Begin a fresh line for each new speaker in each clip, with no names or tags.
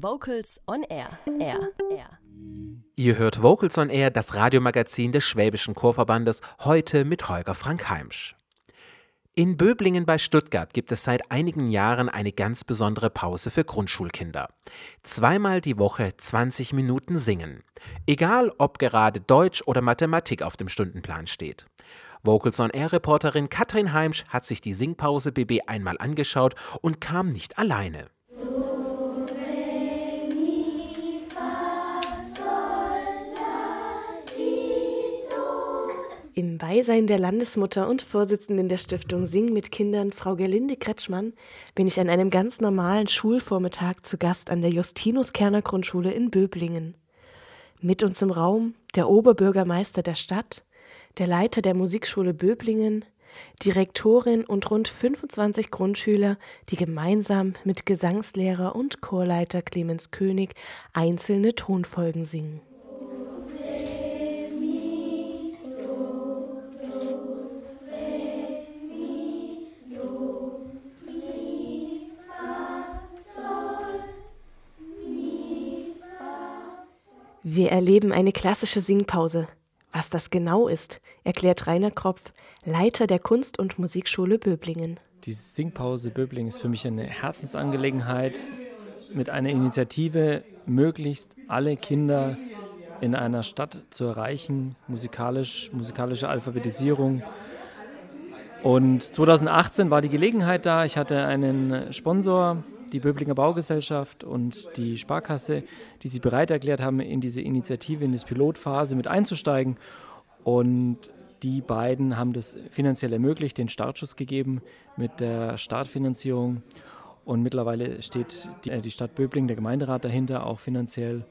Vocals on Air. Air. Air.
Ihr hört Vocals on Air, das Radiomagazin des Schwäbischen Chorverbandes, heute mit Holger Frank Heimsch. In Böblingen bei Stuttgart gibt es seit einigen Jahren eine ganz besondere Pause für Grundschulkinder. Zweimal die Woche 20 Minuten singen. Egal, ob gerade Deutsch oder Mathematik auf dem Stundenplan steht. Vocals on Air Reporterin Katrin Heimsch hat sich die Singpause BB einmal angeschaut und kam nicht alleine.
Im Beisein der Landesmutter und Vorsitzenden der Stiftung Sing mit Kindern, Frau Gerlinde Kretschmann, bin ich an einem ganz normalen Schulvormittag zu Gast an der Justinus-Kerner Grundschule in Böblingen. Mit uns im Raum der Oberbürgermeister der Stadt, der Leiter der Musikschule Böblingen, Direktorin und rund 25 Grundschüler, die gemeinsam mit Gesangslehrer und Chorleiter Clemens König einzelne Tonfolgen singen. Wir erleben eine klassische Singpause. Was das genau ist, erklärt Rainer Kropf, Leiter der Kunst- und Musikschule Böblingen.
Die Singpause Böblingen ist für mich eine Herzensangelegenheit, mit einer Initiative möglichst alle Kinder in einer Stadt zu erreichen, musikalisch, musikalische Alphabetisierung. Und 2018 war die Gelegenheit da. Ich hatte einen Sponsor, die Böblinger Baugesellschaft und die Sparkasse, die sich bereit erklärt haben, in diese Initiative, in diese Pilotphase mit einzusteigen. Und die beiden haben das finanziell ermöglicht, den Startschuss gegeben mit der Startfinanzierung. Und mittlerweile steht die, äh, die Stadt Böbling, der Gemeinderat dahinter, auch finanziell.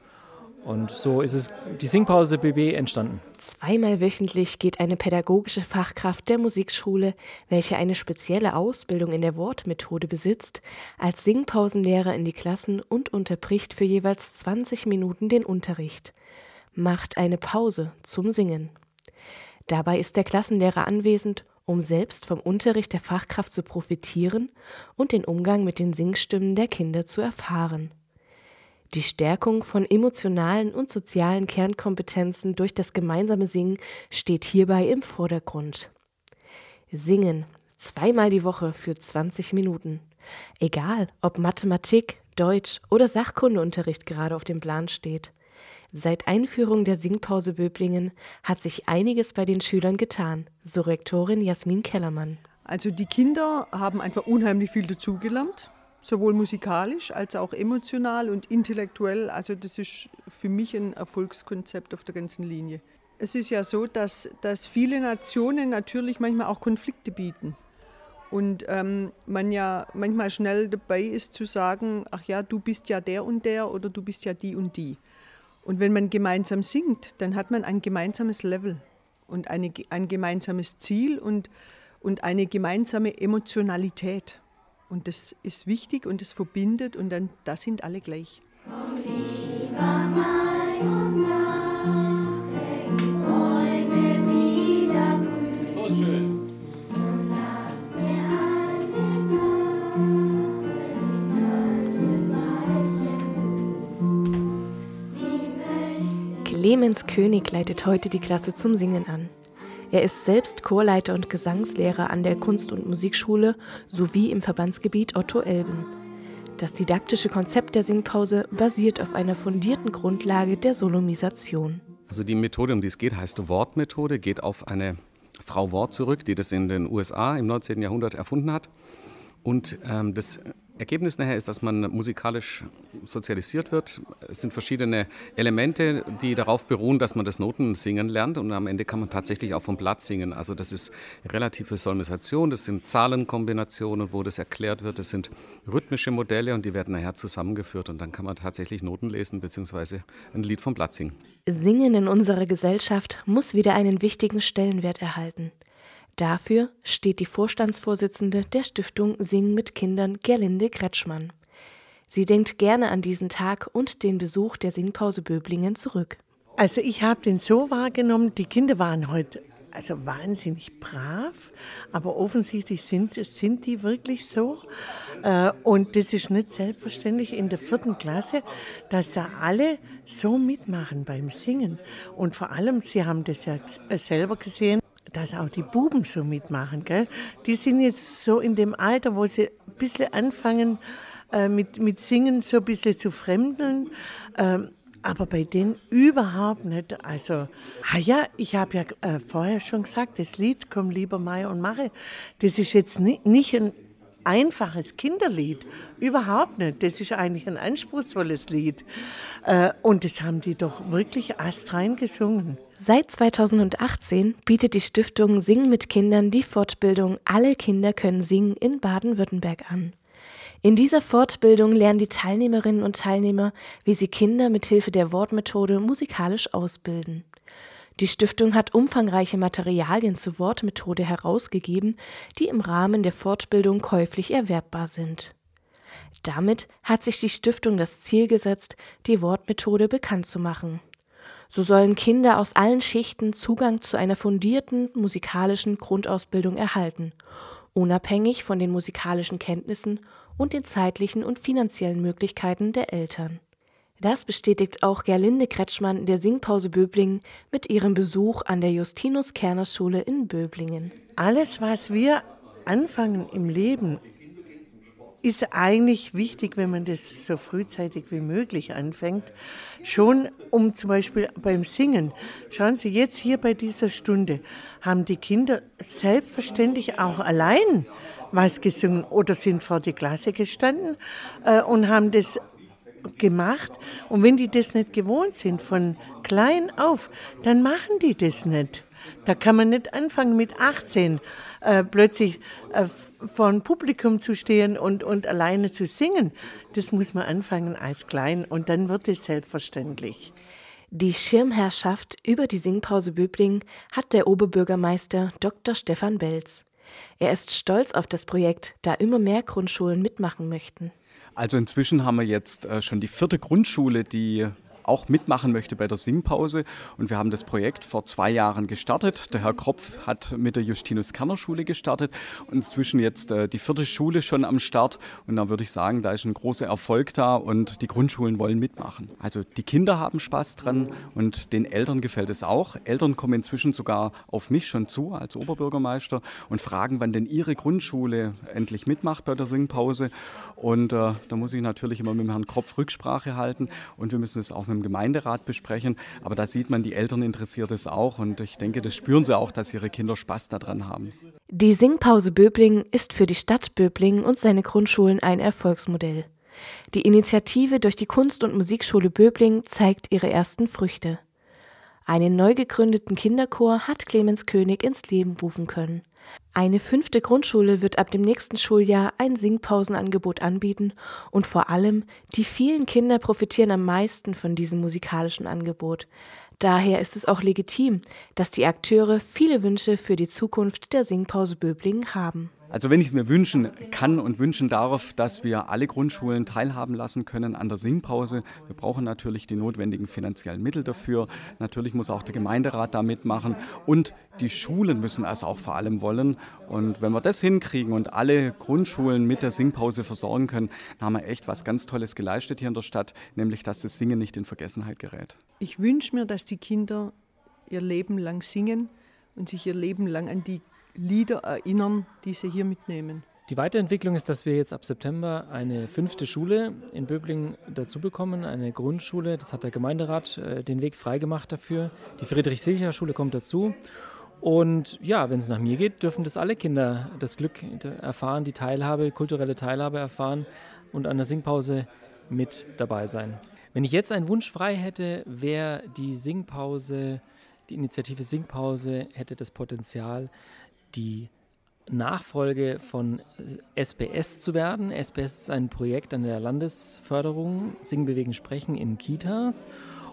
Und so ist es die Singpause BB entstanden.
Zweimal wöchentlich geht eine pädagogische Fachkraft der Musikschule, welche eine spezielle Ausbildung in der Wortmethode besitzt, als Singpausenlehrer in die Klassen und unterbricht für jeweils 20 Minuten den Unterricht. Macht eine Pause zum Singen. Dabei ist der Klassenlehrer anwesend, um selbst vom Unterricht der Fachkraft zu profitieren und den Umgang mit den Singstimmen der Kinder zu erfahren. Die Stärkung von emotionalen und sozialen Kernkompetenzen durch das gemeinsame Singen steht hierbei im Vordergrund. Singen zweimal die Woche für 20 Minuten. Egal, ob Mathematik, Deutsch oder Sachkundeunterricht gerade auf dem Plan steht. Seit Einführung der Singpause Böblingen hat sich einiges bei den Schülern getan, so Rektorin Jasmin Kellermann.
Also die Kinder haben einfach unheimlich viel dazugelernt sowohl musikalisch als auch emotional und intellektuell. Also das ist für mich ein Erfolgskonzept auf der ganzen Linie. Es ist ja so, dass, dass viele Nationen natürlich manchmal auch Konflikte bieten. Und ähm, man ja manchmal schnell dabei ist zu sagen, ach ja, du bist ja der und der oder du bist ja die und die. Und wenn man gemeinsam singt, dann hat man ein gemeinsames Level und eine, ein gemeinsames Ziel und, und eine gemeinsame Emotionalität. Und das ist wichtig und es verbindet und dann, da sind alle gleich.
So ist schön.
Clemens König leitet heute die Klasse zum Singen an. Er ist selbst Chorleiter und Gesangslehrer an der Kunst- und Musikschule sowie im Verbandsgebiet Otto Elben. Das didaktische Konzept der Singpause basiert auf einer fundierten Grundlage der Solomisation.
Also die Methode, um die es geht, heißt Wortmethode, geht auf eine Frau Wort zurück, die das in den USA im 19. Jahrhundert erfunden hat. Und ähm, das Ergebnis nachher ist, dass man musikalisch sozialisiert wird. Es sind verschiedene Elemente, die darauf beruhen, dass man das Notensingen lernt und am Ende kann man tatsächlich auch vom Blatt singen. Also das ist relative Solmisation, das sind Zahlenkombinationen, wo das erklärt wird, das sind rhythmische Modelle und die werden nachher zusammengeführt und dann kann man tatsächlich Noten lesen bzw. ein Lied vom Blatt singen.
Singen in unserer Gesellschaft muss wieder einen wichtigen Stellenwert erhalten. Dafür steht die Vorstandsvorsitzende der Stiftung Singen mit Kindern, Gerlinde Kretschmann. Sie denkt gerne an diesen Tag und den Besuch der Singpause Böblingen zurück.
Also ich habe den so wahrgenommen, die Kinder waren heute also wahnsinnig brav, aber offensichtlich sind, sind die wirklich so. Äh, und das ist nicht selbstverständlich in der vierten Klasse, dass da alle so mitmachen beim Singen. Und vor allem, Sie haben das ja selber gesehen, dass auch die Buben so mitmachen. Gell? Die sind jetzt so in dem Alter, wo sie ein bisschen anfangen äh, mit, mit Singen, so ein bisschen zu fremdeln. Ähm, aber bei denen überhaupt nicht. Also, ah ja, ich habe ja äh, vorher schon gesagt, das Lied Komm lieber Mai und mache, das ist jetzt nicht, nicht ein einfaches Kinderlied. Überhaupt nicht. Das ist eigentlich ein anspruchsvolles Lied. Äh, und das haben die doch wirklich astrein gesungen.
Seit 2018 bietet die Stiftung Singen mit Kindern die Fortbildung Alle Kinder können singen in Baden-Württemberg an. In dieser Fortbildung lernen die Teilnehmerinnen und Teilnehmer, wie sie Kinder mit Hilfe der Wortmethode musikalisch ausbilden. Die Stiftung hat umfangreiche Materialien zur Wortmethode herausgegeben, die im Rahmen der Fortbildung käuflich erwerbbar sind. Damit hat sich die Stiftung das Ziel gesetzt, die Wortmethode bekannt zu machen. So sollen Kinder aus allen Schichten Zugang zu einer fundierten musikalischen Grundausbildung erhalten, unabhängig von den musikalischen Kenntnissen und den zeitlichen und finanziellen Möglichkeiten der Eltern. Das bestätigt auch Gerlinde Kretschmann der Singpause Böblingen mit ihrem Besuch an der Justinus Kerner Schule in Böblingen.
Alles, was wir anfangen im Leben, ist eigentlich wichtig, wenn man das so frühzeitig wie möglich anfängt. Schon um zum Beispiel beim Singen. Schauen Sie, jetzt hier bei dieser Stunde haben die Kinder selbstverständlich auch allein was gesungen oder sind vor die Klasse gestanden äh, und haben das gemacht. Und wenn die das nicht gewohnt sind von klein auf, dann machen die das nicht. Da kann man nicht anfangen mit 18 äh, plötzlich äh, vor einem Publikum zu stehen und, und alleine zu singen. Das muss man anfangen als klein und dann wird es selbstverständlich.
Die Schirmherrschaft über die Singpause Böbling hat der Oberbürgermeister Dr. Stefan Belz. Er ist stolz auf das Projekt, da immer mehr Grundschulen mitmachen möchten.
Also inzwischen haben wir jetzt äh, schon die vierte Grundschule, die auch mitmachen möchte bei der Singpause. Und wir haben das Projekt vor zwei Jahren gestartet. Der Herr Kropf hat mit der Justinus Kerner Schule gestartet und inzwischen jetzt äh, die vierte Schule schon am Start. Und da würde ich sagen, da ist ein großer Erfolg da und die Grundschulen wollen mitmachen. Also die Kinder haben Spaß dran und den Eltern gefällt es auch. Eltern kommen inzwischen sogar auf mich schon zu als Oberbürgermeister und fragen, wann denn ihre Grundschule endlich mitmacht bei der Singpause. Und äh, da muss ich natürlich immer mit dem Herrn Kropf Rücksprache halten und wir müssen es auch mit im Gemeinderat besprechen. Aber da sieht man, die Eltern interessiert es auch und ich denke, das spüren sie auch, dass ihre Kinder Spaß daran haben.
Die Singpause Böbling ist für die Stadt Böbling und seine Grundschulen ein Erfolgsmodell. Die Initiative durch die Kunst- und Musikschule Böbling zeigt ihre ersten Früchte. Einen neu gegründeten Kinderchor hat Clemens König ins Leben rufen können. Eine fünfte Grundschule wird ab dem nächsten Schuljahr ein Singpausenangebot anbieten und vor allem die vielen Kinder profitieren am meisten von diesem musikalischen Angebot. Daher ist es auch legitim, dass die Akteure viele Wünsche für die Zukunft der Singpause Böblingen haben.
Also wenn ich es mir wünschen kann und wünschen darf, dass wir alle Grundschulen teilhaben lassen können an der Singpause. Wir brauchen natürlich die notwendigen finanziellen Mittel dafür. Natürlich muss auch der Gemeinderat da mitmachen und die Schulen müssen es auch vor allem wollen. Und wenn wir das hinkriegen und alle Grundschulen mit der Singpause versorgen können, dann haben wir echt was ganz Tolles geleistet hier in der Stadt, nämlich dass das Singen nicht in Vergessenheit gerät.
Ich wünsche mir, dass die Kinder ihr Leben lang singen und sich ihr Leben lang an die Lieder erinnern, die sie hier mitnehmen.
Die Weiterentwicklung ist, dass wir jetzt ab September eine fünfte Schule in Böblingen dazu bekommen, eine Grundschule. Das hat der Gemeinderat äh, den Weg freigemacht dafür. Die Friedrich-Silcher-Schule kommt dazu. Und ja, wenn es nach mir geht, dürfen das alle Kinder das Glück erfahren, die Teilhabe, kulturelle Teilhabe erfahren und an der Singpause mit dabei sein. Wenn ich jetzt einen Wunsch frei hätte, wäre die Singpause, die Initiative Singpause hätte das Potenzial, die Nachfolge von SBS zu werden. SBS ist ein Projekt an der Landesförderung Singen, Bewegen, Sprechen in Kitas.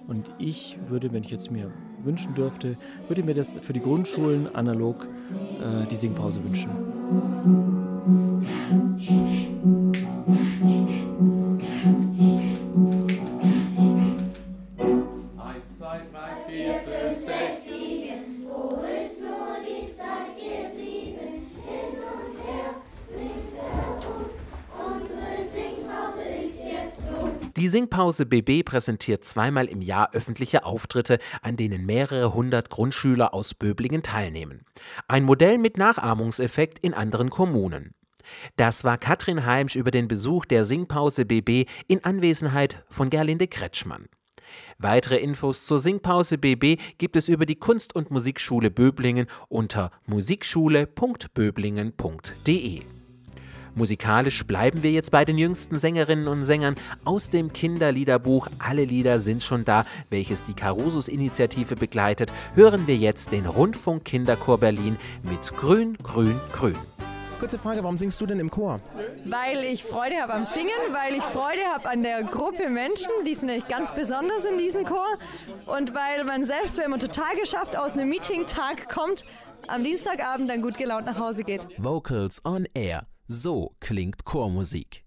Und ich würde, wenn ich jetzt mir wünschen dürfte, würde mir das für die Grundschulen analog äh, die Singpause wünschen.
Singpause BB präsentiert zweimal im Jahr öffentliche Auftritte, an denen mehrere hundert Grundschüler aus Böblingen teilnehmen. Ein Modell mit Nachahmungseffekt in anderen Kommunen. Das war Katrin Heimsch über den Besuch der Singpause BB in Anwesenheit von Gerlinde Kretschmann. Weitere Infos zur Singpause BB gibt es über die Kunst- und Musikschule Böblingen unter musikschule.böblingen.de. Musikalisch bleiben wir jetzt bei den jüngsten Sängerinnen und Sängern aus dem Kinderliederbuch Alle Lieder sind schon da, welches die Carusus-Initiative begleitet, hören wir jetzt den Rundfunk Kinderchor Berlin mit Grün, Grün, Grün.
Kurze Frage, warum singst du denn im Chor?
Weil ich Freude habe am Singen, weil ich Freude habe an der Gruppe Menschen, die sind nämlich ganz besonders in diesem Chor und weil man selbst, wenn man total geschafft aus einem Meeting-Tag kommt, am Dienstagabend dann gut gelaunt nach Hause geht.
Vocals on Air. So klingt Chormusik.